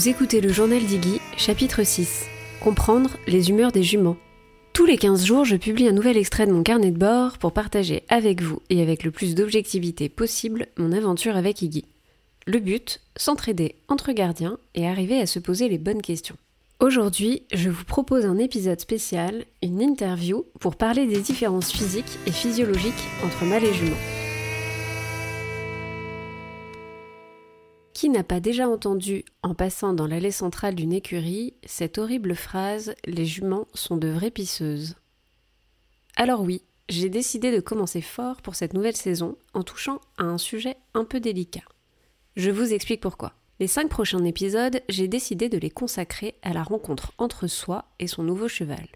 Vous écoutez le journal d'Iggy, chapitre 6. Comprendre les humeurs des juments. Tous les 15 jours, je publie un nouvel extrait de mon carnet de bord pour partager avec vous et avec le plus d'objectivité possible mon aventure avec Iggy. Le but, s'entraider entre gardiens et arriver à se poser les bonnes questions. Aujourd'hui, je vous propose un épisode spécial, une interview pour parler des différences physiques et physiologiques entre mâles et juments. Qui n'a pas déjà entendu, en passant dans l'allée centrale d'une écurie, cette horrible phrase Les juments sont de vraies pisseuses Alors oui, j'ai décidé de commencer fort pour cette nouvelle saison en touchant à un sujet un peu délicat. Je vous explique pourquoi. Les cinq prochains épisodes, j'ai décidé de les consacrer à la rencontre entre soi et son nouveau cheval.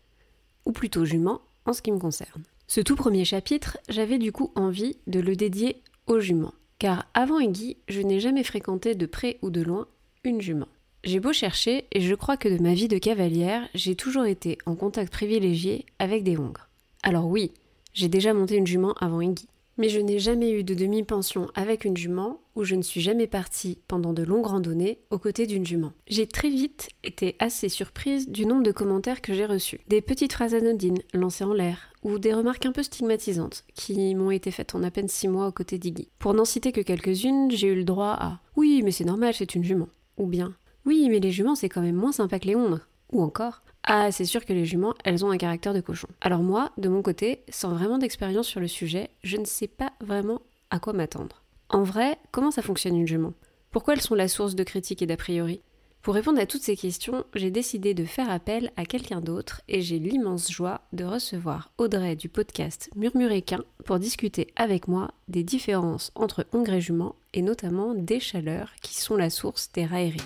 Ou plutôt jument en ce qui me concerne. Ce tout premier chapitre, j'avais du coup envie de le dédier aux juments car avant Iggy, je n'ai jamais fréquenté de près ou de loin une jument. J'ai beau chercher, et je crois que de ma vie de cavalière, j'ai toujours été en contact privilégié avec des hongres. Alors oui, j'ai déjà monté une jument avant Iggy. Mais je n'ai jamais eu de demi-pension avec une jument ou je ne suis jamais partie pendant de longues randonnées aux côtés d'une jument. J'ai très vite été assez surprise du nombre de commentaires que j'ai reçus. Des petites phrases anodines lancées en l'air ou des remarques un peu stigmatisantes qui m'ont été faites en à peine six mois aux côtés d'Iggy. Pour n'en citer que quelques-unes, j'ai eu le droit à Oui, mais c'est normal, c'est une jument. Ou bien Oui, mais les juments c'est quand même moins sympa que les hongres. Ou encore ah, c'est sûr que les juments, elles ont un caractère de cochon. Alors moi, de mon côté, sans vraiment d'expérience sur le sujet, je ne sais pas vraiment à quoi m'attendre. En vrai, comment ça fonctionne une jument? Pourquoi elles sont la source de critiques et d'a priori? Pour répondre à toutes ces questions, j'ai décidé de faire appel à quelqu'un d'autre et j'ai l'immense joie de recevoir Audrey du podcast Murmuréquin pour discuter avec moi des différences entre hongres et juments et notamment des chaleurs qui sont la source des railleries.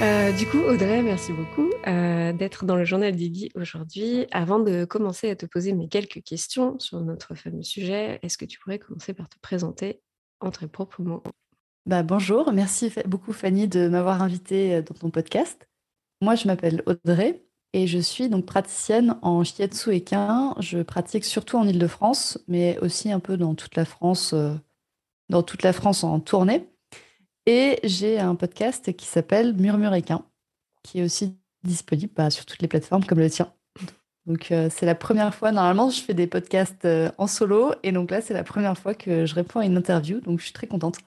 Euh, du coup, Audrey, merci beaucoup euh, d'être dans le journal d'Iggy aujourd'hui. Avant de commencer à te poser mes quelques questions sur notre fameux sujet, est-ce que tu pourrais commencer par te présenter en très propres mots? Bah, Bonjour, merci beaucoup Fanny de m'avoir invitée euh, dans ton podcast. Moi, je m'appelle Audrey et je suis donc praticienne en shiatsu équin. Je pratique surtout en Ile-de-France, mais aussi un peu dans toute la France, dans toute la France en tournée. Et j'ai un podcast qui s'appelle Murmuréquin, qui est aussi disponible bah, sur toutes les plateformes comme le tien. Donc euh, c'est la première fois, normalement je fais des podcasts euh, en solo, et donc là c'est la première fois que je réponds à une interview, donc je suis très contente.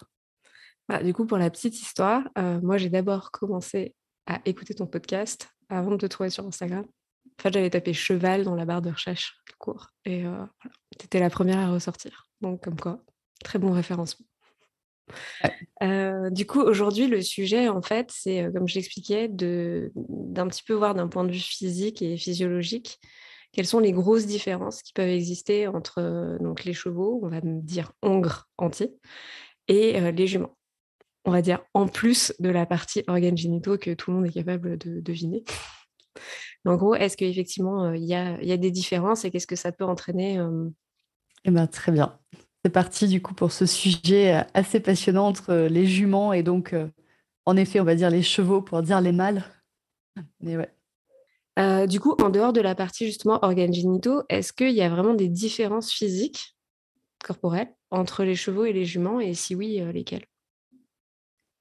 Bah, du coup, pour la petite histoire, euh, moi j'ai d'abord commencé à écouter ton podcast avant de te trouver sur Instagram. En fait, j'avais tapé cheval dans la barre de recherche court, et voilà, tu étais la première à ressortir. Donc comme quoi, très bon référencement du coup, aujourd'hui, le sujet, en fait, c'est, comme je l'expliquais, d'un petit peu voir d'un point de vue physique et physiologique, quelles sont les grosses différences qui peuvent exister entre donc, les chevaux, on va dire hongres entiers, et les juments. On va dire en plus de la partie organes génitaux que tout le monde est capable de deviner. en gros, est-ce qu'effectivement, il y, a, y a des différences et qu'est-ce que ça peut entraîner eh ben, Très bien. C'est parti du coup pour ce sujet euh, assez passionnant entre euh, les juments et donc, euh, en effet, on va dire les chevaux pour dire les mâles. Mais ouais. du coup, en dehors de la partie justement organes génitaux, est-ce qu'il y a vraiment des différences physiques corporelles entre les chevaux et les juments? Et si oui, lesquelles?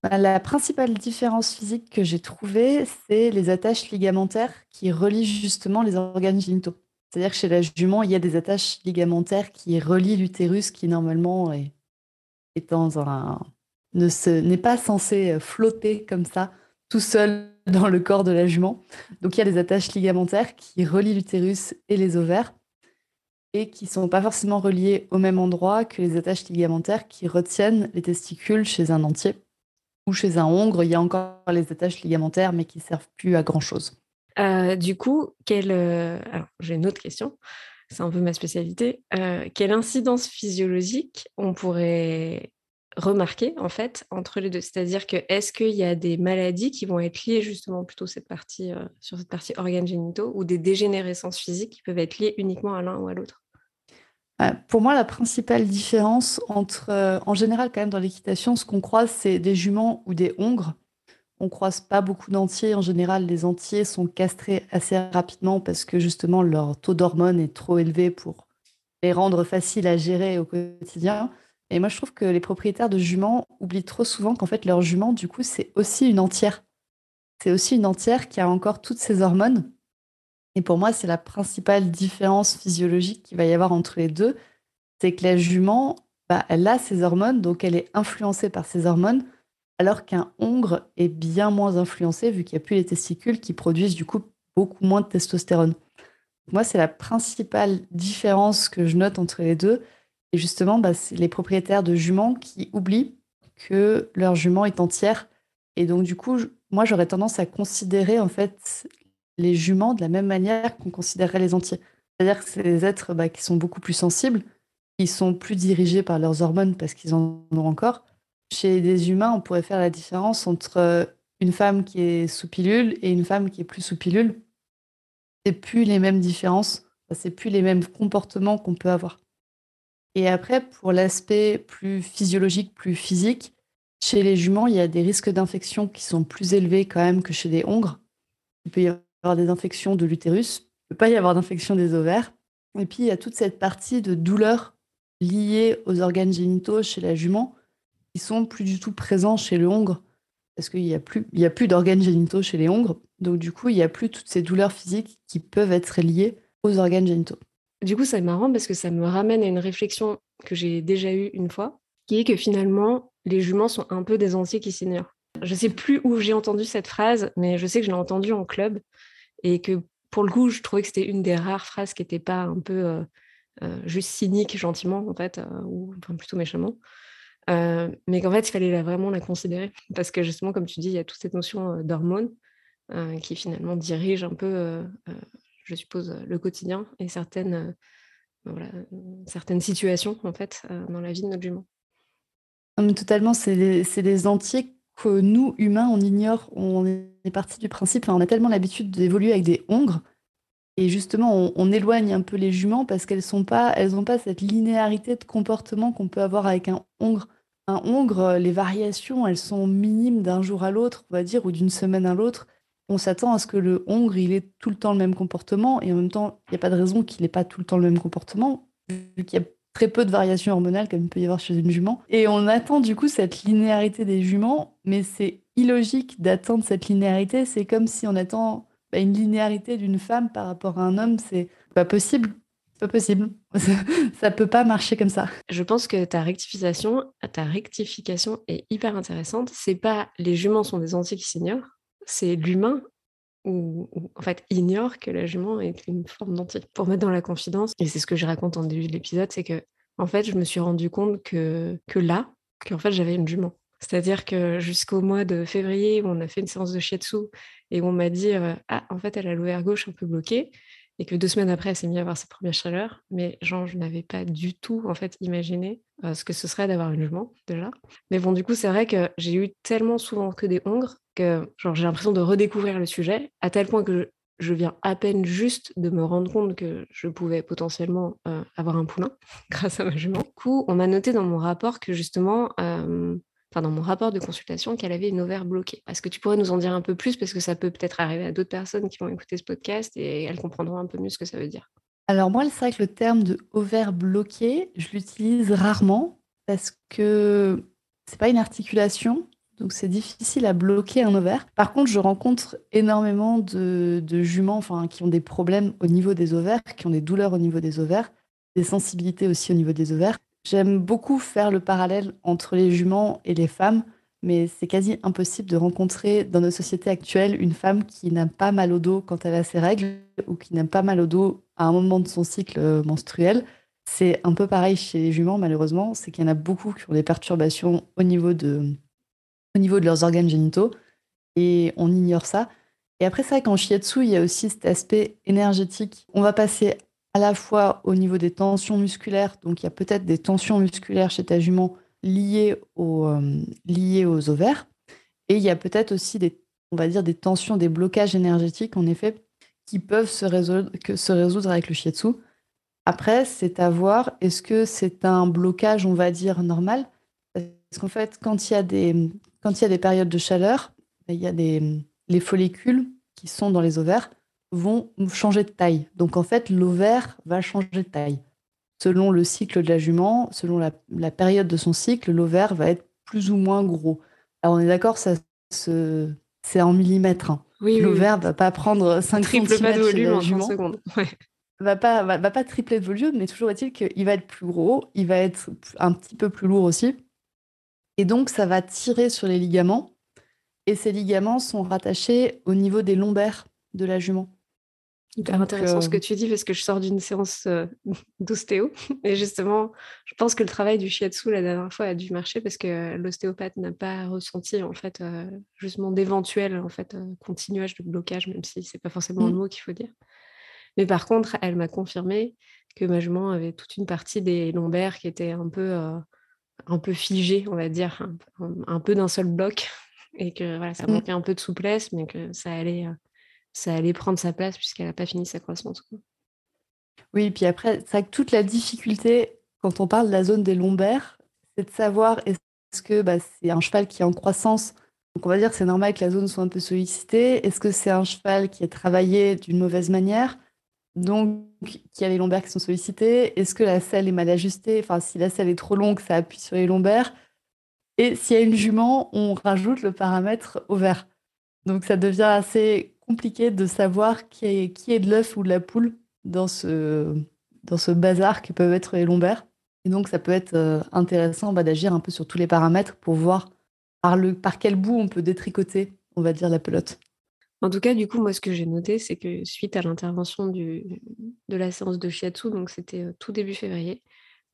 La principale différence physique que j'ai trouvée, c'est les attaches ligamentaires qui relient justement les organes génitaux. C'est-à-dire que chez la jument, il y a des attaches ligamentaires qui relient l'utérus qui normalement ne n'est pas censé euh, flotter comme ça tout seul dans le corps de la jument. Donc il y a des attaches ligamentaires qui relient l'utérus et les ovaires et qui sont pas forcément reliées au même endroit que les attaches ligamentaires qui retiennent les testicules chez un entier ou chez un hongre. Il y a encore les attaches ligamentaires mais qui servent plus à grand chose. Euh, du coup, quelle, euh, j'ai une autre question, c'est un peu ma spécialité. Euh, quelle incidence physiologique on pourrait remarquer en fait entre les deux? C'est-à-dire que est-ce qu'il y a des maladies qui vont être liées justement plutôt cette partie, sur cette partie organes génitaux ou des dégénérescences physiques qui peuvent être liées uniquement à l'un ou à l'autre? Pour moi, la principale différence entre, en général, quand même, dans l'équitation, ce qu'on croise, c'est des juments ou des hongres on croise pas beaucoup d'entiers. En général, les entiers sont castrés assez rapidement parce que justement leur taux d'hormones est trop élevé pour les rendre faciles à gérer au quotidien. Et moi, je trouve que les propriétaires de juments oublient trop souvent qu'en fait, leur jument, du coup, c'est aussi une entière. C'est aussi une entière qui a encore toutes ses hormones. Et pour moi, c'est la principale différence physiologique qu'il va y avoir entre les deux. C'est que la jument, bah, elle a ses hormones, donc elle est influencée par ses hormones, alors qu'un hongre est bien moins influencé vu qu'il n'y a plus les testicules qui produisent du coup beaucoup moins de testostérone. Moi, c'est la principale différence que je note entre les deux. Et justement, bah, c'est les propriétaires de juments qui oublient que leur jument est entière. Et donc, du coup, moi, j'aurais tendance à considérer en fait les juments de la même manière qu'on considérerait les entiers. C'est-à-dire que c'est des êtres bah, qui sont beaucoup plus sensibles, qui sont plus dirigés par leurs hormones parce qu'ils en ont encore. Chez des humains, on pourrait faire la différence entre une femme qui est sous pilule et une femme qui est plus sous pilule. C'est plus les mêmes différences, c'est plus les mêmes comportements qu'on peut avoir. Et après, pour l'aspect plus physiologique, plus physique, chez les juments, il y a des risques d'infection qui sont plus élevés quand même que chez des hongres. Avoir des infections de l'utérus, il ne peut pas y avoir d'infection des ovaires. Et puis, il y a toute cette partie de douleur liée aux organes génitaux chez la jument qui sont plus du tout présents chez le hongre parce qu'il n'y a plus, plus d'organes génitaux chez les hongres. Donc, du coup, il n'y a plus toutes ces douleurs physiques qui peuvent être liées aux organes génitaux. Du coup, c'est marrant parce que ça me ramène à une réflexion que j'ai déjà eue une fois, qui est que finalement, les juments sont un peu des entiers qui s'ignorent. Je sais plus où j'ai entendu cette phrase, mais je sais que je l'ai entendue en club et que pour le coup, je trouvais que c'était une des rares phrases qui n'était pas un peu euh, euh, juste cynique, gentiment, en fait, euh, ou plutôt méchamment. mais qu'en fait, il fallait vraiment la considérer. Parce que justement, comme tu dis, il y a toute cette notion d'hormones qui finalement dirige un peu je suppose, le quotidien et certaines, voilà, certaines situations, en fait, dans la vie de notre jument. totalement, c'est des, entiers que nous, humains, on ignore. On est parti du principe, on a tellement l'habitude d'évoluer avec des hongres. Et justement, on, éloigne un peu les juments parce qu'elles n'ont pas, elles pas cette linéarité de comportement qu'on peut avoir avec un hongre. Un hongre, les variations, elles sont minimes d'un jour à l'autre, on va dire, ou d'une semaine à l'autre on s'attend à ce que le hongre, il ait tout le temps le même comportement, et en même temps, il n'y a pas de raison qu'il n'ait pas tout le temps le même comportement, vu qu'il y a très peu de variations hormonales comme il peut y avoir chez une jument. Et on attend du coup cette linéarité des juments, mais c'est illogique d'attendre cette linéarité. C'est comme si on attend bah, une linéarité d'une femme par rapport à un homme, c'est pas possible. Pas possible. ça peut pas marcher comme ça. Je pense que ta rectification, ta rectification est hyper intéressante. C'est pas les juments sont des qui s'ignorent, c'est l'humain ou en fait ignore que la jument est une forme d'entier. Pour mettre dans la confidence, et c'est ce que je raconte en début de l'épisode, c'est que en fait je me suis rendu compte que, que là, qu'en fait j'avais une jument. C'est-à-dire que jusqu'au mois de février on a fait une séance de shiatsu et on m'a dit euh, ah en fait elle a l'ovaire gauche un peu bloqué et que deux semaines après elle s'est mise à avoir sa première chaleur, mais genre je n'avais pas du tout en fait imaginé euh, ce que ce serait d'avoir une jument déjà. Mais bon du coup c'est vrai que j'ai eu tellement souvent que des hongres que j'ai l'impression de redécouvrir le sujet, à tel point que je, viens à peine juste de me rendre compte que je pouvais potentiellement euh, avoir un poulain grâce à ma jument. Du coup, on m'a noté dans mon rapport que justement, euh, dans mon rapport de consultation, qu'elle avait une ovaire bloquée. Est-ce que tu pourrais nous en dire un peu plus? Parce que ça peut peut-être arriver à d'autres personnes qui vont écouter ce podcast et elles comprendront un peu mieux ce que ça veut dire. Alors moi, c'est vrai que le terme de ovaire bloqué, je l'utilise rarement parce que c'est pas une articulation, donc c'est difficile à bloquer un ovaire. Par contre, je rencontre énormément de, juments enfin, qui ont des problèmes au niveau des ovaires, qui ont des douleurs au niveau des ovaires, des sensibilités aussi au niveau des ovaires. J'aime beaucoup faire le parallèle entre les juments et les femmes, mais c'est quasi impossible de rencontrer dans nos sociétés actuelles une femme qui n'a pas mal au dos quand elle a ses règles ou qui n'a pas mal au dos à un moment de son cycle menstruel. C'est un peu pareil chez les juments, malheureusement, c'est qu'il y en a beaucoup qui ont des perturbations au niveau de, au niveau de leurs organes génitaux et on ignore ça. Et après, c'est vrai qu'en shiatsu, il y a aussi cet aspect énergétique. On va passer à la fois au niveau des tensions musculaires, donc il y a peut-être des tensions musculaires chez ta jument euh, liées aux ovaires, et il y a peut-être aussi des, on va dire, des tensions, des blocages énergétiques, en effet, qui peuvent se résoudre, que, se résoudre avec le shiatsu. Après, c'est à voir, est-ce que c'est un blocage, on va dire, normal? Parce qu'en fait, quand il y a des, quand il y a des périodes de chaleur, ben, il y a des, les follicules qui sont dans les ovaires vont changer de taille. Donc en fait, l'ovaire va changer de taille. Selon le cycle de la jument, selon la, période de son cycle, l'ovaire va être plus ou moins gros. Alors on est d'accord, ça c'est en millimètres. Hein. Oui, l'ovaire ne va pas prendre 5 cm de volume en 30 secondes. Va pas, va, pas tripler de volume, mais toujours est-il qu'il va être plus gros, il va être un petit peu plus lourd aussi. Et donc ça va tirer sur les ligaments. Et ces ligaments sont rattachés au niveau des lombaires de la jument. Hyper intéressant ce que tu dis parce que je sors d'une séance d'ostéo et justement, je pense que le travail du shiatsu la dernière fois a dû marcher parce que l'ostéopathe n'a pas ressenti en fait justement d'éventuels en fait continuage de blocage, même si c'est pas forcément le mmh. mot qu'il faut dire. Mais par contre, elle m'a confirmé que ma jument avait toute une partie des lombaires qui était un peu un peu figée, on va dire, un, peu d'un seul bloc et que voilà, ça mmh. manquait un peu de souplesse, mais que ça allait ça allait prendre sa place puisqu'elle n'a pas fini sa croissance. Oui, puis après, ça toute la difficulté quand on parle de la zone des lombaires, c'est de savoir est-ce que bah, c'est un cheval qui est en croissance, donc on va dire que c'est normal que la zone soit un peu sollicitée. Est-ce que c'est un cheval qui est travaillé d'une mauvaise manière, donc qui a les lombaires qui sont sollicités? Est-ce que la selle est mal ajustée? Enfin, si la selle est trop longue, ça appuie sur les lombaires. Et s'il y a une jument, on rajoute le paramètre ovaire. Donc ça devient assez compliqué de savoir qui est, de l'œuf ou de la poule dans ce, dans ce bazar qui peuvent être les lombaires. Et donc, ça peut être euh, intéressant bah, d'agir un peu sur tous les paramètres pour voir par, le, par quel bout on peut détricoter, on va dire, la pelote. En tout cas, du coup, moi, ce que j'ai noté, c'est que suite à l'intervention de la séance de shiatsu, donc c'était euh, tout début février,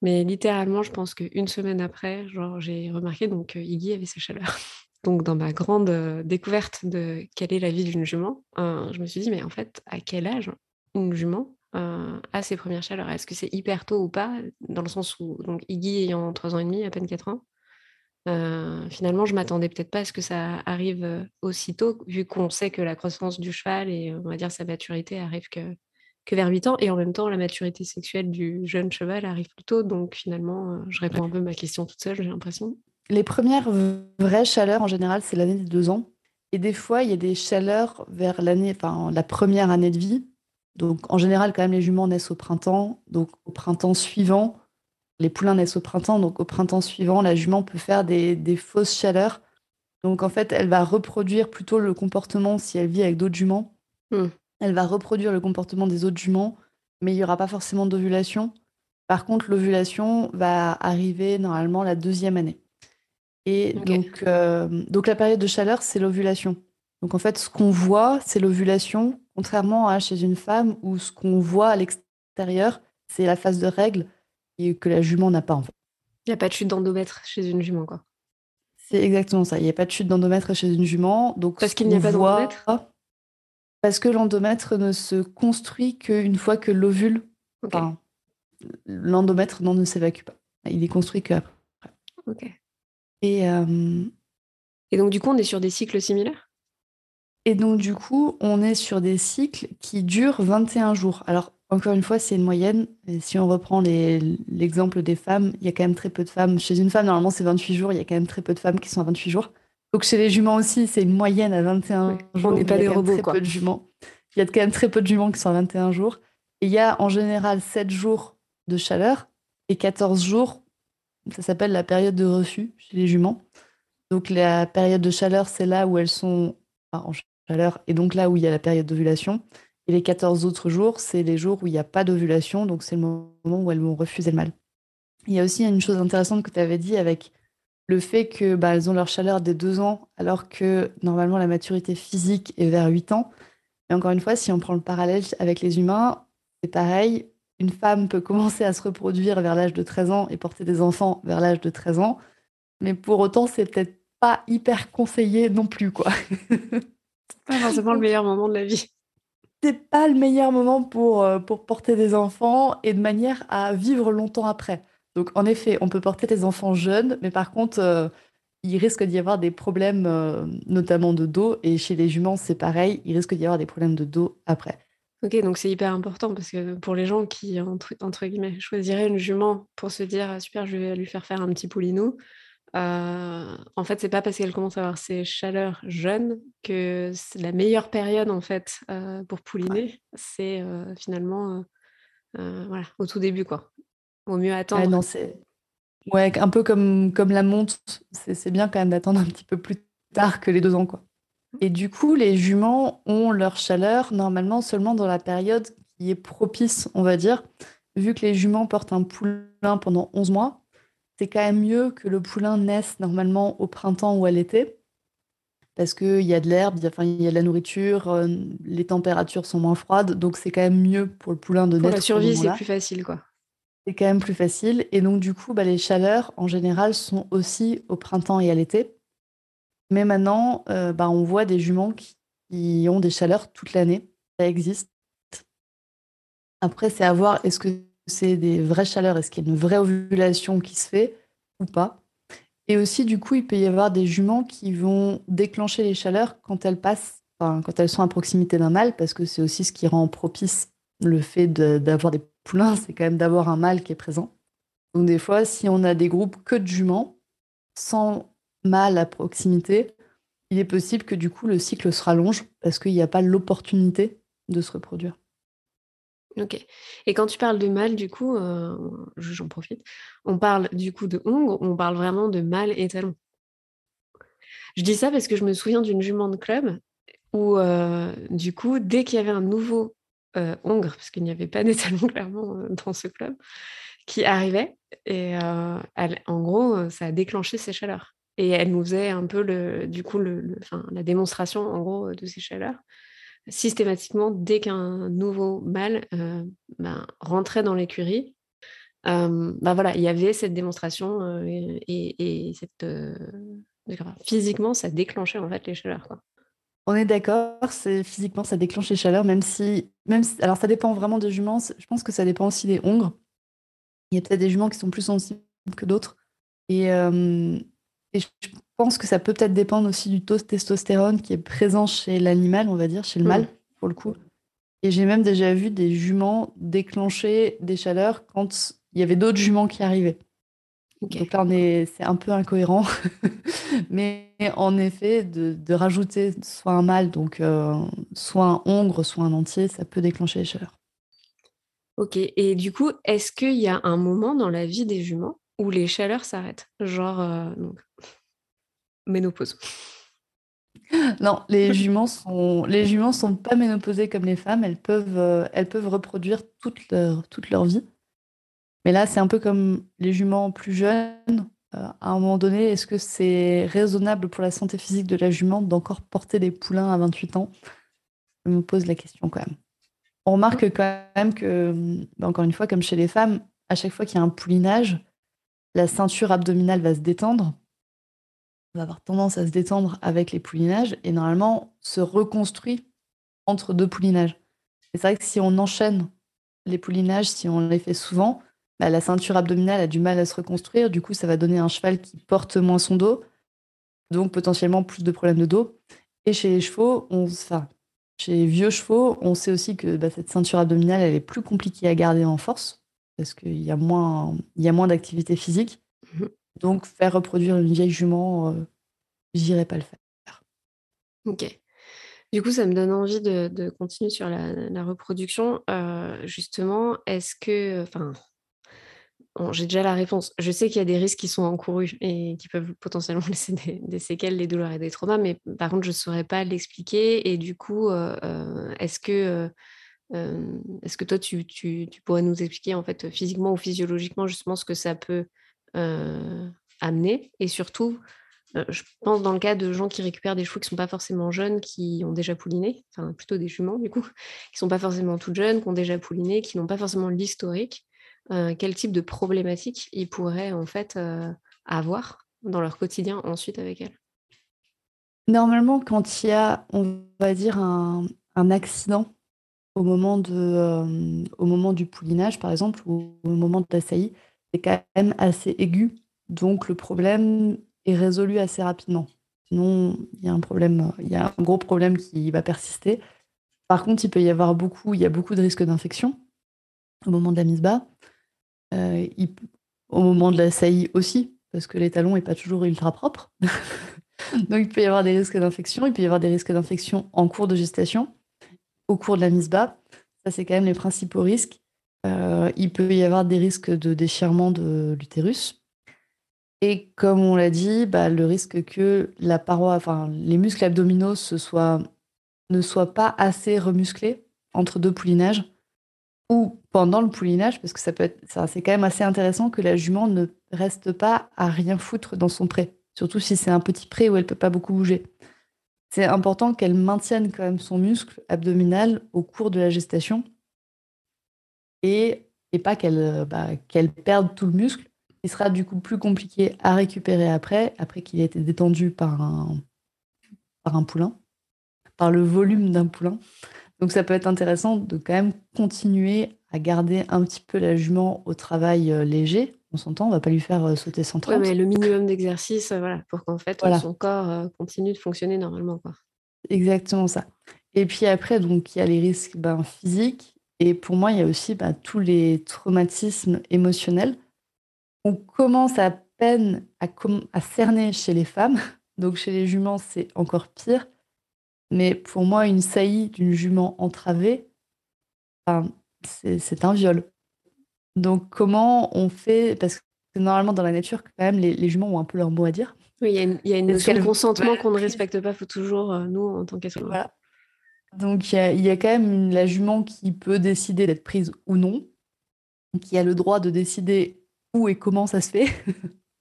mais littéralement, je pense qu'une semaine après, genre, j'ai remarqué donc Iggy avait sa chaleur. Donc, dans ma grande découverte de quelle est la vie d'une jument, je me suis dit, mais en fait, à quel âge une jument a ses premières chaleurs? Est-ce que c'est hyper tôt ou pas? Dans le sens où, donc, Iggy ayant 3 ans et demi, à peine 4 ans, finalement, je m'attendais peut-être pas à ce que ça arrive aussitôt, vu qu'on sait que la croissance du cheval et on va dire sa maturité arrive que, que vers 8 ans, et en même temps, la maturité sexuelle du jeune cheval arrive plus tôt. Donc finalement, je réponds un peu à ma question toute seule, j'ai l'impression les premières vraies chaleurs, en général, c'est l'année des deux ans. Et des fois, il y a des chaleurs vers l'année, enfin, la première année de vie. Donc, en général, quand même, les juments naissent au printemps. Donc, au printemps suivant, les poulains naissent au printemps. Donc, au printemps suivant, la jument peut faire des, fausses chaleurs. Donc, en fait, elle va reproduire plutôt le comportement si elle vit avec d'autres juments. Hmm. Elle va reproduire le comportement des autres juments, mais il n'y aura pas forcément d'ovulation. Par contre, l'ovulation va arriver normalement la deuxième année. Et donc, euh, donc la période de chaleur, c'est l'ovulation. Donc en fait, ce qu'on voit, c'est l'ovulation, contrairement à chez une femme où ce qu'on voit à l'extérieur, c'est la phase de règle et que la jument n'a pas en fait. Il n'y a pas de chute d'endomètre chez une jument, quoi. C'est exactement ça. Il n'y a pas de chute d'endomètre chez une jument. Donc parce qu'il n'y a pas d'endomètre? Parce que l'endomètre ne se construit qu'une fois que l'ovule. Enfin, l'endomètre ne s'évacue pas. Il est construit qu'après. Ok. Et, Et donc, du coup, on est sur des cycles similaires? Et donc, du coup, on est sur des cycles qui durent 21 jours. Alors, encore une fois, c'est une moyenne. Et si on reprend l'exemple des femmes, il y a quand même très peu de femmes. Chez une femme, normalement, c'est 28 jours. Il y a quand même très peu de femmes qui sont à 28 jours. Donc, chez les juments aussi, c'est une moyenne à 21 jours. On n'est pas des robots, quoi. Peu de juments. Il y a quand même très peu de juments qui sont à 21 jours. Et il y a en général 7 jours de chaleur et 14 jours ça s'appelle la période de refus chez les juments. Donc la période de chaleur, c'est là où elles sont en chaleur et donc là où il y a la période d'ovulation. Et les 14 autres jours, c'est les jours où il n'y a pas d'ovulation, donc c'est le moment où elles vont refuser le mâle. Il y a aussi une chose intéressante que tu avais dit avec le fait que bah, ont leur chaleur dès deux ans, alors que normalement la maturité physique est vers 8 ans. Et encore une fois, si on prend le parallèle avec les humains, c'est pareil une femme peut commencer à se reproduire vers l'âge de 13 ans et porter des enfants vers l'âge de 13 ans. Mais pour autant, c'est peut-être pas hyper conseillé non plus, quoi. c'est pas forcément le meilleur moment de la vie. C'est pas le meilleur moment pour, euh, pour porter des enfants et de manière à vivre longtemps après. Donc, en effet, on peut porter des enfants jeunes, mais par contre, euh, il risque d'y avoir des problèmes, euh, notamment de dos. Et chez les juments, c'est pareil, il risque d'y avoir des problèmes de dos après. Ok, donc c'est hyper important parce que pour les gens qui, entre, guillemets, choisiraient une jument pour se dire «Ah, super, je vais lui faire faire un petit poulinou, euh, en fait, c'est pas parce qu'elle commence à avoir ses chaleurs jeunes que c'est la meilleure période en fait euh, pour pouliner. C'est euh, finalement voilà, au tout début quoi. Vaut mieux attendre. Ouais, un peu comme, comme la monte, c'est bien quand même d'attendre un petit peu plus tard que les deux ans. Quoi. Et du coup, les juments ont leur chaleur normalement seulement dans la période qui est propice, on va dire. Vu que les juments portent un poulain pendant 11 mois, c'est quand même mieux que le poulain naisse normalement au printemps ou à l'été. Parce qu'il y a de l'herbe, il y a de la nourriture, euh, les températures sont moins froides, donc c'est quand même mieux pour le poulain de naître. Pour la survie, c'est plus facile, quoi c'est quand même plus facile. Et donc, du coup, bah, les chaleurs, en général, sont aussi au printemps et à l'été. Mais maintenant, euh, bah, on voit des juments qui, ont des chaleurs toute l'année. Ça existe. Après, c'est à voir, est-ce que c'est des vraies chaleurs? Est-ce qu'il y a une vraie ovulation qui se fait ou pas? Et aussi, du coup, il peut y avoir des juments qui vont déclencher les chaleurs quand elles passent, quand elles sont à proximité d'un mâle, parce que c'est aussi ce qui rend propice le fait d'avoir des poulain, c'est quand même d'avoir un mâle qui est présent. Donc des fois, si on a des groupes que de juments, sans mâle à proximité, il est possible que du coup le cycle se rallonge parce qu'il n'y a pas l'opportunité de se reproduire. Ok. Et quand tu parles de mâle, du coup, euh, j'en profite, on parle du coup de ongles, on parle vraiment de mâle et talon. Je dis ça parce que je me souviens d'une jument de club où, euh, du coup, dès qu'il y avait un nouveau euh, Hongre, parce qu'il n'y avait pas d'étalon clairement euh, dans ce club, qui arrivait. Et euh, en gros, ça a déclenché ces chaleurs. Et elle nous faisait un peu du coup la démonstration en gros de ces chaleurs. Systématiquement, dès qu'un nouveau mâle ben, rentrait dans l'écurie, ben voilà, il y avait cette démonstration et, cette, physiquement, ça déclenchait en fait les chaleurs. On est d'accord, c'est physiquement ça déclenche les chaleurs, même si, même alors ça dépend vraiment des juments. Je pense que ça dépend aussi des hongres. Il y a peut-être des juments qui sont plus sensibles que d'autres. Et, euh, je pense que ça peut peut-être dépendre aussi du taux de testostérone qui est présent chez l'animal, on va dire, chez le mâle, pour le coup. Et j'ai même déjà vu des juments déclencher des chaleurs quand il y avait d'autres juments qui arrivaient. Donc là, c'est un peu incohérent. Mais en effet, de, rajouter soit un mâle, donc euh, soit un hongre, soit un entier, ça peut déclencher les chaleurs. Ok. Et du coup, est-ce qu'il y a un moment dans la vie des juments où les chaleurs s'arrêtent Genre, euh, ménopause. Non, les juments sont les juments sont pas ménopausées comme les femmes. Elles peuvent, euh, elles peuvent reproduire toute leur, toute leur vie. Mais là, c'est un peu comme les juments plus jeunes. Euh, à un moment donné, est-ce que c'est raisonnable pour la santé physique de la jument d'encore porter des poulains à 28 ans? Je me pose la question quand même. On remarque quand même que, bah, encore une fois, comme chez les femmes, à chaque fois qu'il y a un poulinage, la ceinture abdominale va se détendre, va avoir tendance à se détendre avec les poulinages et normalement se reconstruit entre deux poulinages. c'est vrai que si on enchaîne les poulinages, si on les fait souvent, bah, la ceinture abdominale a du mal à se reconstruire. Du coup, ça va donner un cheval qui porte moins son dos, donc potentiellement plus de problèmes de dos. Et chez les chevaux, chez vieux chevaux, on sait aussi que bah, cette ceinture abdominale, elle est plus compliquée à garder en force parce qu'il y a moins, moins d'activité physique. Mhm. Donc, faire reproduire une vieille jument, euh, j'irai pas le faire. Ok. Du coup, ça me donne envie de, continuer sur la, reproduction. Euh, justement, est-ce que, enfin, j'ai déjà la réponse. Je sais qu'il y a des risques qui sont encourus et qui peuvent potentiellement laisser des, séquelles, des douleurs et des traumas, mais par contre, je ne saurais pas l'expliquer. Et du coup, euh, euh, est-ce que, est-ce que toi, tu, pourrais nous expliquer en fait physiquement ou physiologiquement justement ce que ça peut amener? Et surtout, je pense dans le cas de gens qui récupèrent des chevaux qui ne sont pas forcément jeunes, qui ont déjà pouliné, enfin plutôt des juments du coup, qui ne sont pas forcément toutes jeunes, qui ont déjà pouliné, qui n'ont pas forcément l'historique. Quel type de problématiques ils pourraient en fait avoir dans leur quotidien ensuite avec elles? Normalement, quand il y a, on va dire, un, accident au moment, de, euh, au moment du poulinage, par exemple, ou au moment de la saillie, c'est quand même assez aigu. Donc, le problème est résolu assez rapidement. Sinon, il y a un problème, il y a un gros problème qui va persister. Par contre, il peut y avoir beaucoup, il y a beaucoup de risques d'infection au moment de la mise bas. Euh, au moment de la saillie aussi, parce que les talons n'est pas toujours ultra propre. Donc il peut y avoir des risques d'infection, il peut y avoir des risques d'infection en cours de gestation, au cours de la mise bas. Ça, c'est quand même les principaux risques. il peut y avoir des risques de déchirement de l'utérus. Et comme on l'a dit, bah, le risque que la paroi, enfin, les muscles abdominaux ne soient pas assez remusclés entre deux poulinages ou pendant le poulinage, parce que ça peut être, c'est quand même assez intéressant que la jument ne reste pas à rien foutre dans son pré, surtout si c'est un petit pré où elle peut pas beaucoup bouger. C'est important qu'elle maintienne quand même son muscle abdominal au cours de la gestation et, et pas qu'elle bah, qu'elle perde tout le muscle. Il sera du coup plus compliqué à récupérer après, après qu'il ait été détendu par un, par un poulain, par le volume d'un poulain. Donc ça peut être intéressant de quand même continuer à garder un petit peu la jument au travail euh, léger. On s'entend, on va pas lui faire euh, sauter 130. Ouais, mais le minimum d'exercice, euh, voilà, pour qu'en fait son corps continue de fonctionner normalement. Quoi. Exactement ça. Et puis après, donc il y a les risques ben, physiques. Et pour moi, il y a aussi ben, tous les traumatismes émotionnels. On commence à peine à, à cerner chez les femmes. Donc chez les juments, c'est encore pire. Mais pour moi, une saillie d'une jument entravée, c'est un viol. Donc comment on fait Parce que normalement, dans la nature, quand même, les, juments ont un peu leur mot à dire. Oui, il y a une, notion de consentement qu'on ne respecte pas, il faut toujours, euh, nous, en tant qu'être Voilà. Donc il y, a, quand même la jument qui peut décider d'être prise ou non, qui a le droit de décider où et comment ça se fait,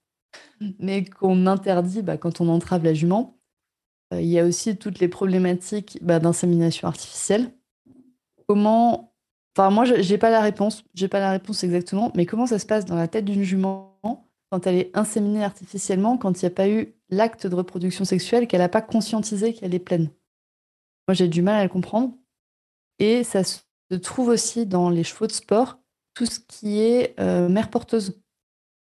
mais qu'on interdit bah, quand on entrave la jument. Euh, il y a aussi toutes les problématiques bah, d'insémination artificielle. Comment. Enfin, moi, je n'ai pas la réponse. J'ai pas la réponse exactement. Mais comment ça se passe dans la tête d'une jument quand elle est inséminée artificiellement, quand il n'y a pas eu l'acte de reproduction sexuelle, qu'elle n'a pas conscientisé qu'elle est pleine? Moi, j'ai du mal à le comprendre. Et ça se trouve aussi dans les chevaux de sport, tout ce qui est euh, mère porteuse.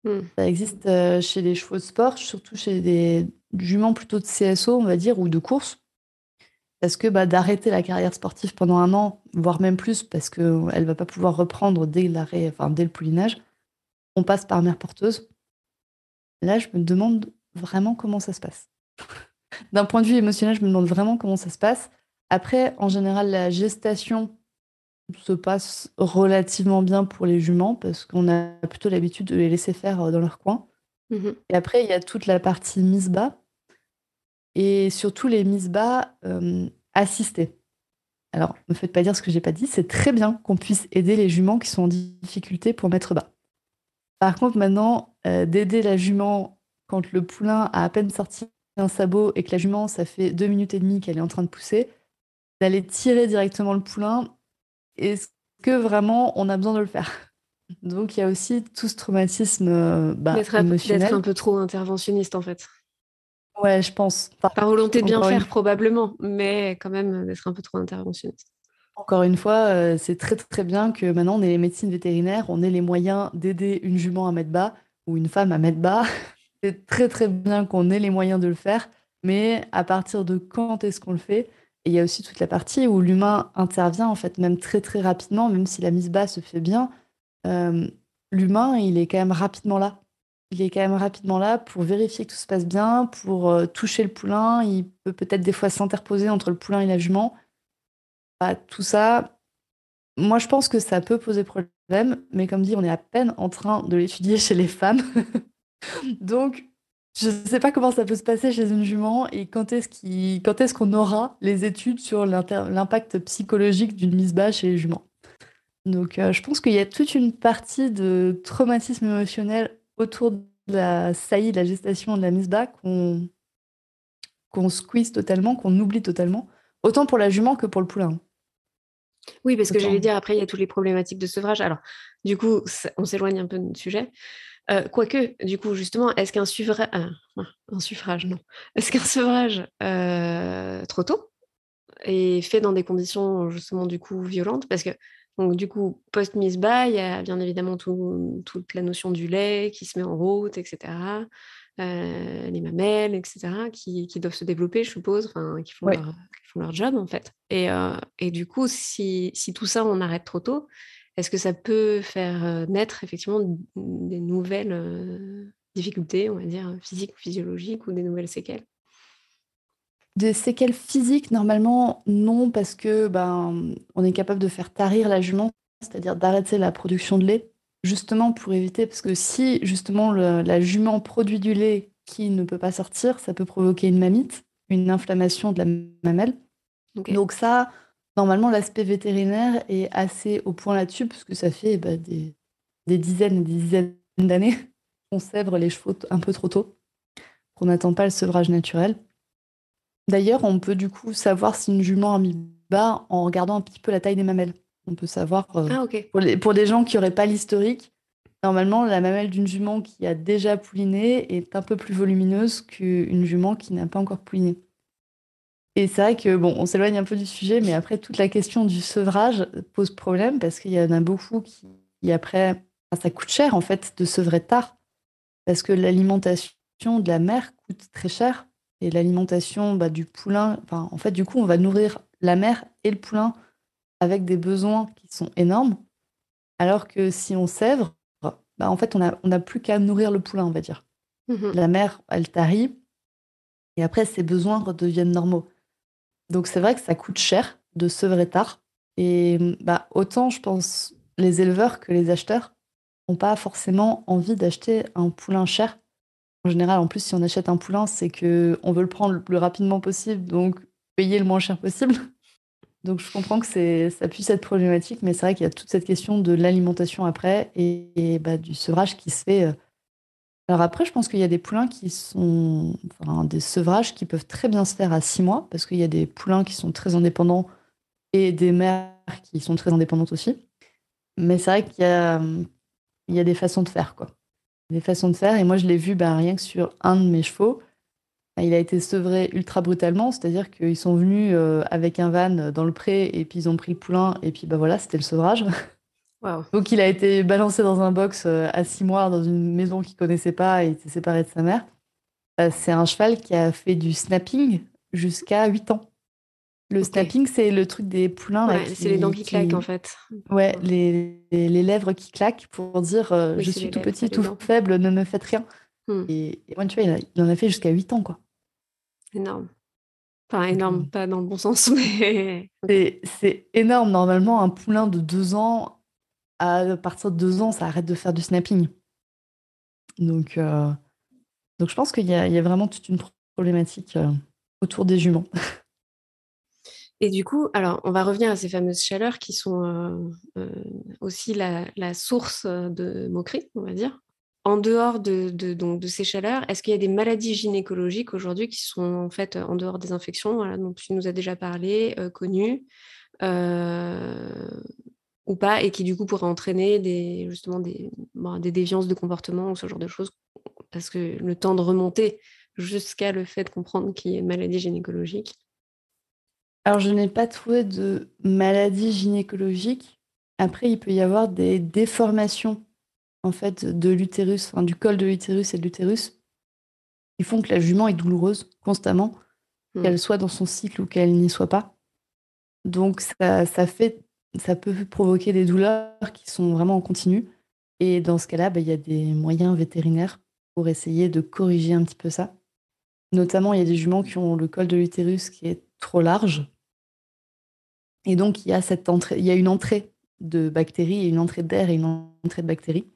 Hmm. Ça existe euh, chez les chevaux de sport, surtout chez des, jument plutôt de CSO, on va dire, ou de course. Parce que bah, d'arrêter la carrière sportive pendant un an, voire même plus, parce qu'elle ne va pas pouvoir reprendre dès, l'arrêt, enfin, dès le poulinage, on passe par mère porteuse. Là, je me demande vraiment comment ça se passe. D'un point de vue émotionnel, je me demande vraiment comment ça se passe. Après, en général, la gestation se passe relativement bien pour les juments parce qu'on a plutôt l'habitude de les laisser faire euh, dans leur coin. Mmh Et après, il y a toute la partie mise bas et surtout les mises bas euh, assistées. Alors, ne me faites pas dire ce que j'ai pas dit, c'est très bien qu'on puisse aider les juments qui sont en difficulté pour mettre bas. Par contre, maintenant, euh, d'aider la jument quand le poulain a à peine sorti un sabot et que la jument, ça fait deux minutes et demie qu'elle est en train de pousser, d'aller tirer directement le poulain, est-ce que vraiment on a besoin de le faire? Donc il y a aussi tout ce traumatisme euh, bah, émotionnel. D'être un peu trop interventionniste en fait. Ouais, je pense. Par volonté de bien faire, probablement, mais quand même d'être un peu trop interventionniste. Encore une fois, euh, c'est très très bien que maintenant on ait les médecines vétérinaires, on ait les moyens d'aider une jument à mettre bas ou une femme à mettre bas. c'est très très bien qu'on ait les moyens de le faire, mais à partir de quand est-ce qu'on le fait? Et il y a aussi toute la partie où l'humain intervient en fait même très très rapidement, même si la mise bas se fait bien. Euh, l'humain, il est quand même rapidement là il est quand même rapidement là pour vérifier que tout se passe bien, pour euh, toucher le poulain. Il peut peut-être des fois s'interposer entre le poulain et la jument. Tout ça, moi je pense que ça peut poser problème, mais comme dit, on est à peine en train de l'étudier chez les femmes. Donc, je ne sais pas comment ça peut se passer chez une jument et quand est-ce qu'on aura les études sur l'impact psychologique d'une mise bas chez les juments. Donc, euh, je pense qu'il y a toute une partie de traumatisme émotionnel autour de la saillie, de la gestation, de la mise bas qu'on qu'on squeeze totalement, qu'on oublie totalement, autant pour la jument que pour le poulain. Oui, parce que j'allais dire, après, il y a toutes les problématiques de sevrage. Alors, du coup, on s'éloigne un peu notre sujet. Euh, quoique, du coup, justement, est-ce qu'un suffrage... Euh, un suffrage, non. Est-ce qu'un sevrage euh, trop tôt est fait dans des conditions, justement, du coup, violentes? Parce que donc, du coup, post-mise bas, il y a bien évidemment toute la notion du lait qui se met en route, etc. Euh, les mamelles, etc., qui, doivent se développer, je suppose, qui font, leur, qui font leur job, en fait. Et, euh, et du coup, si, si, tout ça, on arrête trop tôt, est-ce que ça peut faire euh, naître effectivement des nouvelles difficultés, on va dire, physiques ou physiologiques, ou des nouvelles séquelles? Des séquelles physiques, normalement, non, parce que ben, on est capable de faire tarir la jument c'est-à-dire d'arrêter la production de lait, justement pour éviter, parce que si justement la jument produit du lait qui ne peut pas sortir, ça peut provoquer une mamite, une inflammation de la mamelle. Donc ça, normalement, l'aspect vétérinaire est assez au point là-dessus, parce que ça fait bah, des, dizaines et des dizaines d'années qu'on sèvre les chevaux un peu trop tôt, qu'on n'attend pas le sevrage naturel. D'ailleurs, on peut du coup savoir si une jument a mis bas en regardant un petit peu la taille des mamelles. On peut savoir, euh, ah, pour, les, pour des gens qui n'auraient pas l'historique, normalement, la mamelle d'une jument qui a déjà pouliné est un peu plus volumineuse qu'une jument qui n'a pas encore pouliné. Et c'est vrai que, bon, on s'éloigne un peu du sujet, mais après, toute la question du sevrage pose problème parce qu'il y en a beaucoup qui, après, ça coûte cher en fait de sevrer tard parce que l'alimentation de la mère coûte très cher et l'alimentation bah, du poulain, enfin, en fait, du coup, on va nourrir la mère et le poulain avec des besoins qui sont énormes, alors que si on sèvre, bah, en fait, on n'a on a plus qu'à nourrir le poulain, on va dire. Mmh la mère, elle tarit, et après, ses besoins redeviennent normaux. Donc c'est vrai que ça coûte cher de sevrer tard. Et bah, autant, je pense, les éleveurs que les acheteurs n'ont pas forcément envie d'acheter un poulain cher. En général, en plus, si on achète un poulain, c'est que on veut le prendre le plus rapidement possible, donc payer le moins cher possible. Donc je comprends que ça puisse être problématique, mais c'est vrai qu'il y a toute cette question de l'alimentation après et, bah, du sevrage qui se fait euh, alors après, je pense qu'il y a des poulains qui sont, enfin, des sevrages qui peuvent très bien se faire à six mois, parce qu'il y a des poulains qui sont très indépendants et des mères qui sont très indépendantes aussi. Mais c'est vrai qu'il y y a des façons de faire, quoi. Des façons de faire. Et moi, je l'ai vu bah, rien que sur un de mes chevaux. Il a été sevré ultra brutalement, c'est-à-dire qu'ils sont venus euh, avec un van dans le pré et puis ils ont pris le poulain et puis bah voilà, c'était le sevrage. Donc il a été balancé dans un box euh, à six mois dans une maison qu'il connaissait pas et il était séparé de sa mère. Euh, c'est un cheval qui a fait du snapping jusqu'à 8 ans. Le snapping, c'est le truc des poulains. c'est les dents qui, claquent en fait. Ouais, les, les, lèvres qui claquent pour dire euh, je suis tout petit, tout faible, ne me faites rien. Hmm. Et, moi, tu vois, il, en a fait jusqu'à 8 ans, quoi. Énorme. Enfin, énorme, pas dans le bon sens, mais. C'est énorme. Normalement, un poulain de 2 ans, à partir de deux ans, ça arrête de faire du snapping. Donc, euh, donc je pense qu'il y, a vraiment toute une problématique euh, autour des juments. Et du coup, alors on va revenir à ces fameuses chaleurs qui sont euh, aussi la, source de moquerie, on va dire. En dehors de, donc, de ces chaleurs, est-ce qu'il y a des maladies gynécologiques aujourd'hui qui sont en fait en dehors des infections, voilà, dont tu nous as déjà parlé, connues ou pas, et qui du coup pourrait entraîner justement des, des déviances de comportement ou ce genre de choses, parce que le temps de remonter jusqu'à le fait de comprendre qu'il y a une maladie gynécologique. Alors je n'ai pas trouvé de maladie gynécologique. Après, il peut y avoir des déformations en fait de l'utérus, enfin, du col de l'utérus et de l'utérus, qui font que la jument est douloureuse constamment, mmh. qu'elle soit dans son cycle ou qu'elle n'y soit pas. Donc ça, ça fait ça peut provoquer des douleurs qui sont vraiment en continu. Et dans ce cas-là, bah, il y a des moyens vétérinaires pour essayer de corriger un petit peu ça. Notamment, il y a des juments qui ont le col de l'utérus qui est trop large. Et donc, il y a, cette entrée, il y a une entrée de bactéries et une entrée d'air et une entrée de bactéries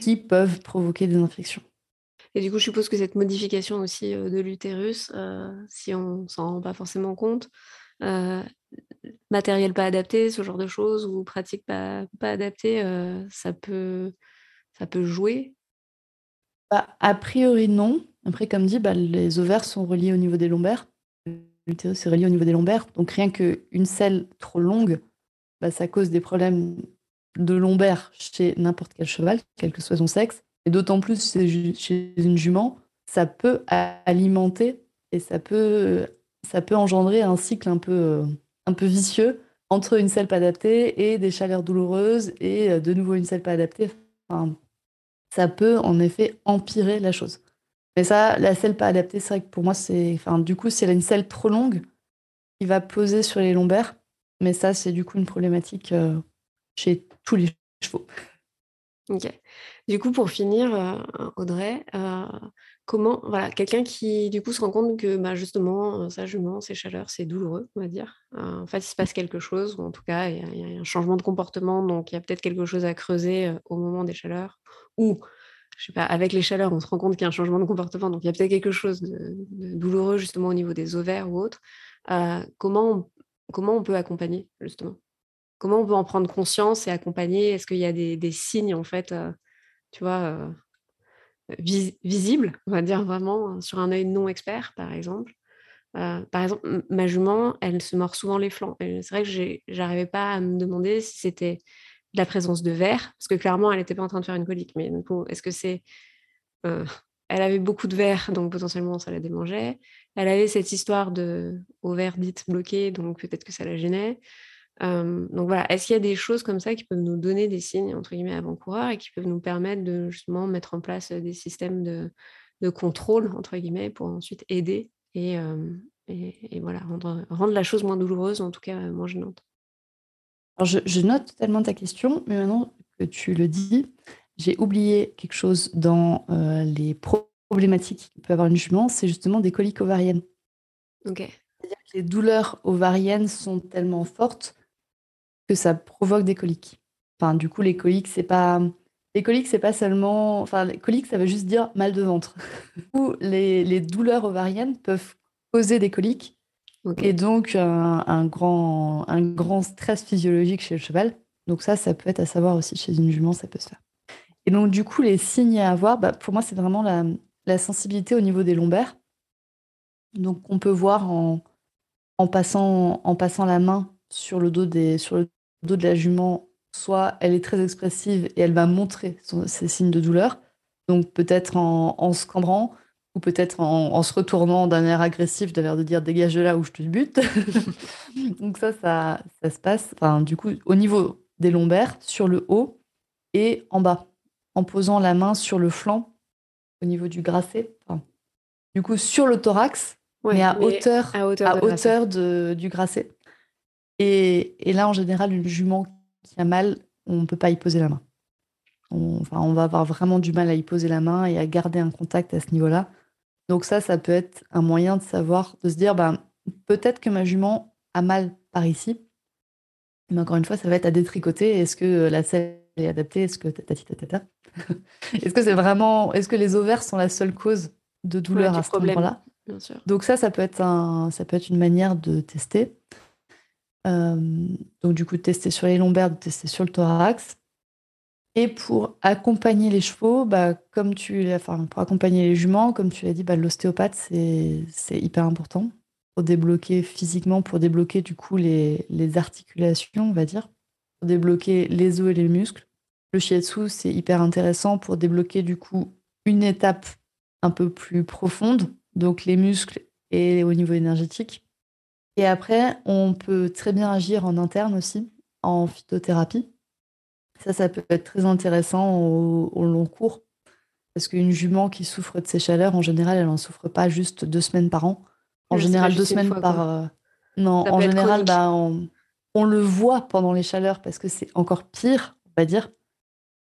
qui peuvent provoquer des infections. Et du coup, je suppose que cette modification aussi euh, de l'utérus, euh, si on s'en rend pas forcément compte, euh, matériel pas adapté, ce genre de choses, ou pratique pas, pas adaptée, euh, ça, peut, ça peut jouer? Bah, A priori, non. Après, comme dit, bah, les ovaires sont reliés au niveau des lombaires. L'utérus est relié au niveau des lombaires. Donc, rien qu'une selle trop longue, bah, ça cause des problèmes de lombaires chez n'importe quel cheval, quel que soit son sexe. Et d'autant plus chez une jument, ça peut alimenter et ça peut, ça peut engendrer un cycle un peu un peu vicieux entre une selle pas adaptée et des chaleurs douloureuses et euh, de nouveau une selle pas adaptée. ça peut en effet empirer la chose. Mais ça, la selle pas adaptée, c'est vrai que pour moi, c'est. Enfin, du coup, si a une selle trop longue, qui va poser sur les lombaires. Mais ça, c'est du coup une problématique euh, chez tous les chevaux. Ok. Du coup, pour finir, euh, Audrey, euh, comment, voilà, quelqu'un qui du coup se rend compte que bah, justement, sa jument, ses chaleurs, c'est douloureux, on va dire. en fait, il se passe quelque chose, ou en tout cas, il y, a un changement de comportement, donc il y a peut-être quelque chose à creuser au moment des chaleurs, ou je sais pas, avec les chaleurs, on se rend compte qu'il y a un changement de comportement, donc il y a peut-être quelque chose de, douloureux justement au niveau des ovaires ou autre. comment, on, comment on peut accompagner justement? Comment on peut en prendre conscience et accompagner? Est-ce qu'il y a des, signes en fait, tu vois, visibles, on va dire vraiment sur un œil non expert, par exemple? Par exemple, ma jument, elle se mord souvent les flancs. C'est vrai que j'arrivais pas à me demander si c'était la présence de verre, parce que clairement, elle n'était pas en train de faire une colique. Mais est-ce que c'est. Euh, elle avait beaucoup de verre, donc potentiellement, ça la démangeait. Elle avait cette histoire de ovaire dite bloquée, donc peut-être que ça la gênait. Euh, donc voilà, est-ce qu'il y a des choses comme ça qui peuvent nous donner des signes, entre guillemets, avant-coureurs et qui peuvent nous permettre de justement mettre en place des systèmes de, de contrôle, entre guillemets, pour ensuite aider et, euh, et, voilà, rendre, rendre la chose moins douloureuse, en tout cas moins gênante? Je, note totalement ta question, mais maintenant que tu le dis, j'ai oublié quelque chose dans euh, les problématiques qu'il peut avoir une jument, c'est justement des coliques ovariennes. Ok. C'est-à-dire que les douleurs ovariennes sont tellement fortes que ça provoque des coliques. Enfin, du coup, les coliques, c'est pas. Les coliques, c'est pas seulement. Enfin, les coliques, ça veut juste dire mal de ventre. Ou les, les douleurs ovariennes peuvent causer des coliques et donc, un, grand, un grand stress physiologique chez le cheval. Donc ça, ça peut être à savoir aussi chez une jument, ça peut se faire. Et donc, du coup, les signes à avoir, bah, pour moi, c'est vraiment la, la, sensibilité au niveau des lombaires. Donc, on peut voir en, en, passant, en passant la main sur le, dos des, sur le dos de la jument, soit elle est très expressive et elle va montrer ses signes de douleur. Donc, peut-être en, en se cambrant, ou peut-être en, se retournant d'un air agressif, d'un air de dire dégage de là où je te bute. Donc ça, ça, ça se passe, enfin, du coup, au niveau des lombaires, sur le haut et en bas, en posant la main sur le flanc, au niveau du grasset. du coup, sur le thorax, mais, à, hauteur, à hauteur, de, du grasset. Et, et, là, en général, une jument qui a mal, on ne peut pas y poser la main. On, enfin, on va avoir vraiment du mal à y poser la main et à garder un contact à ce niveau-là. Donc ça, ça peut être un moyen de savoir, de se dire, ben, peut-être que ma jument a mal par ici, mais encore une fois, ça va être à détricoter. Est-ce que la selle est adaptée? Est-ce que Est-ce que c'est vraiment, est-ce que les ovaires sont la seule cause de douleur à ce moment-là Donc ça, ça peut être un, ça peut être une manière de tester. Euh, donc du coup, de tester sur les lombaires, de tester sur le thorax. Et pour accompagner les chevaux, bah, comme tu enfin, pour accompagner les juments, comme tu l'as dit, bah, l'ostéopathe, c'est hyper important pour débloquer physiquement, pour débloquer du coup les, les, articulations, on va dire, pour débloquer les os et les muscles. Le shiatsu, c'est hyper intéressant pour débloquer du coup une étape un peu plus profonde, donc les muscles et au niveau énergétique. Et après, on peut très bien agir en interne aussi, en phytothérapie. Ça, ça peut être très intéressant au, long cours. Parce qu'une jument qui souffre de ces chaleurs, en général, elle n'en souffre pas juste deux semaines par an. En général, deux semaines par. Euh, non, en général, bah, on, le voit pendant les chaleurs parce que c'est encore pire, on va dire.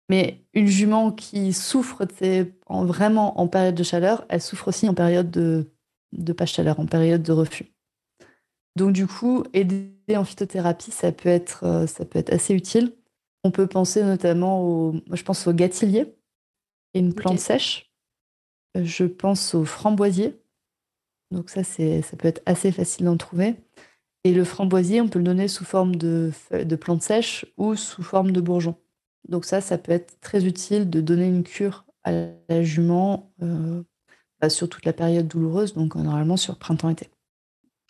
Mais une jument qui souffre de en, vraiment en période de chaleur, elle souffre aussi en période de, de pas chaleur, en période de refus. Donc du coup, aider en phytothérapie, ça peut être, euh, ça peut être assez utile. On peut penser notamment au, je pense au gâtillier, une plante sèche. Je pense au framboisier. Donc ça, c'est, ça peut être assez facile d'en trouver. Et le framboisier, on peut le donner sous forme de, de plante sèche ou sous forme de bourgeon. Donc ça, ça peut être très utile de donner une cure à la jument euh, bah, sur toute la période douloureuse, donc normalement sur printemps-été.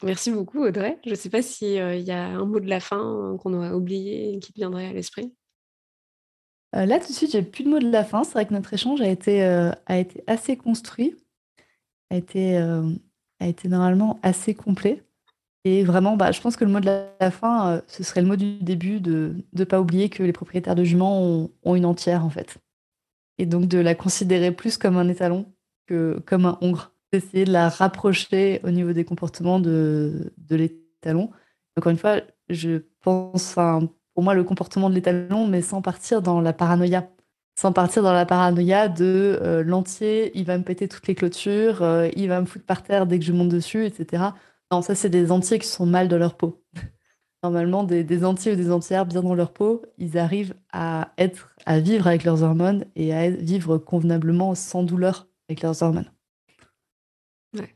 Merci beaucoup Audrey. Je ne sais pas s'il euh, y a un mot de la fin qu'on aurait oublié et qui te viendrait à l'esprit. Euh, là, tout de suite, j'ai plus de mots de la fin. C'est vrai que notre échange a été, euh, assez construit, a été, euh, a été normalement assez complet. Et vraiment, bah, je pense que le mot de la fin, ce serait le mot du début de ne pas oublier que les propriétaires de juments ont, une entière, en fait. Et donc de la considérer plus comme un étalon que comme un hongre. D'essayer de la rapprocher au niveau des comportements de, de l'étalon. Encore une fois, je pense, pour moi le comportement de l'étalon, mais sans partir dans la paranoïa. sans partir dans la paranoïa de euh, l'entier, il va me péter toutes les clôtures, euh, il va me foutre par terre dès que je monte dessus, etc. Non, ça, c'est des entiers qui sont mal dans leur peau. Normalement, des, entiers ou des entières bien dans leur peau, ils arrivent à être, à vivre avec leurs hormones et à vivre convenablement sans douleur avec leurs hormones.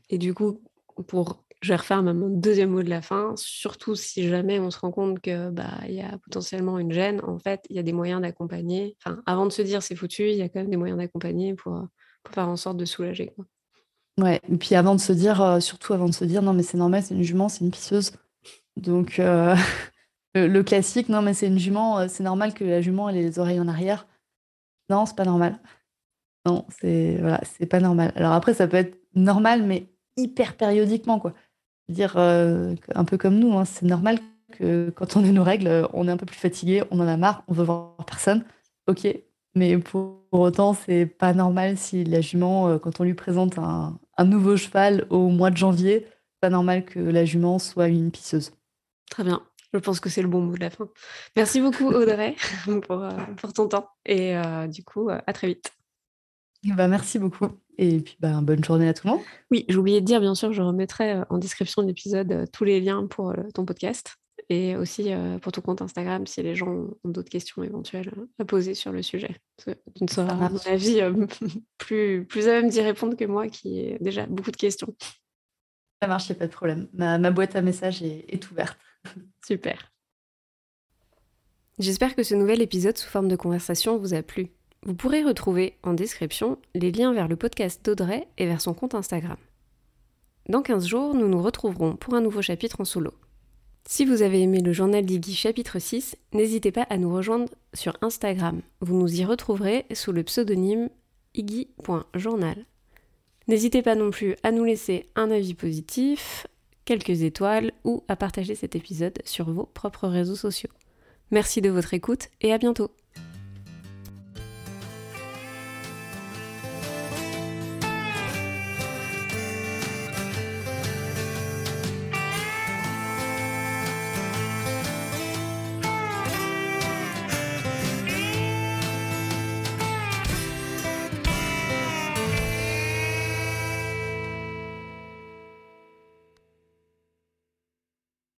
Et du coup, pour je vais refaire mon deuxième mot de la fin, surtout si jamais on se rend compte que bah y a potentiellement une gêne, en fait, il y a des moyens d'accompagner. Enfin, avant de se dire c'est foutu, il y a quand même des moyens d'accompagner pour, faire en sorte de soulager. Ouais, et puis avant de se dire, euh, surtout avant de se dire non mais c'est normal, c'est une jument, c'est une pisseuse. Donc euh, le, classique, non mais c'est une jument, euh, c'est normal que la jument ait les oreilles en arrière. Non, c'est pas normal. Non, c'est voilà, c'est pas normal. Alors après, ça peut être normal, mais hyper périodiquement, quoi dire euh, un peu comme nous, hein, c'est normal que quand on a nos règles, on est un peu plus fatigué, on en a marre, on veut voir personne. Ok, mais pour, autant, c'est pas normal si la jument, euh, quand on lui présente un, nouveau cheval au mois de janvier, pas normal que la jument soit une pisseuse. Très bien. Je pense que c'est le bon mot de la fin. Merci beaucoup Audrey euh, pour ton temps et du coup à très vite. Bah, merci beaucoup. Et puis, bah, bonne journée à tout le monde. Oui, j'ai oublié de dire, bien sûr, je remettrai euh, en description de l'épisode euh, tous les liens pour euh, ton podcast et aussi pour ton compte Instagram si les gens ont d'autres questions éventuelles à poser sur le sujet. Tu ne seras, à mon avis, plus, plus à même d'y répondre que moi qui ai déjà beaucoup de questions. Ça marche, il n'y a pas de problème. Ma, boîte à messages est, est ouverte. Super. J'espère que ce nouvel épisode sous forme de conversation vous a plu. Vous pourrez retrouver en description les liens vers le podcast d'Audrey et vers son compte Instagram. Dans 15 jours, nous nous retrouverons pour un nouveau chapitre en solo. Si vous avez aimé le journal d'Iggy chapitre 6, n'hésitez pas à nous rejoindre sur Instagram. Vous nous y retrouverez sous le pseudonyme iggy.journal. N'hésitez pas non plus à nous laisser un avis positif, quelques étoiles ou à partager cet épisode sur vos propres réseaux sociaux. Merci de votre écoute et à bientôt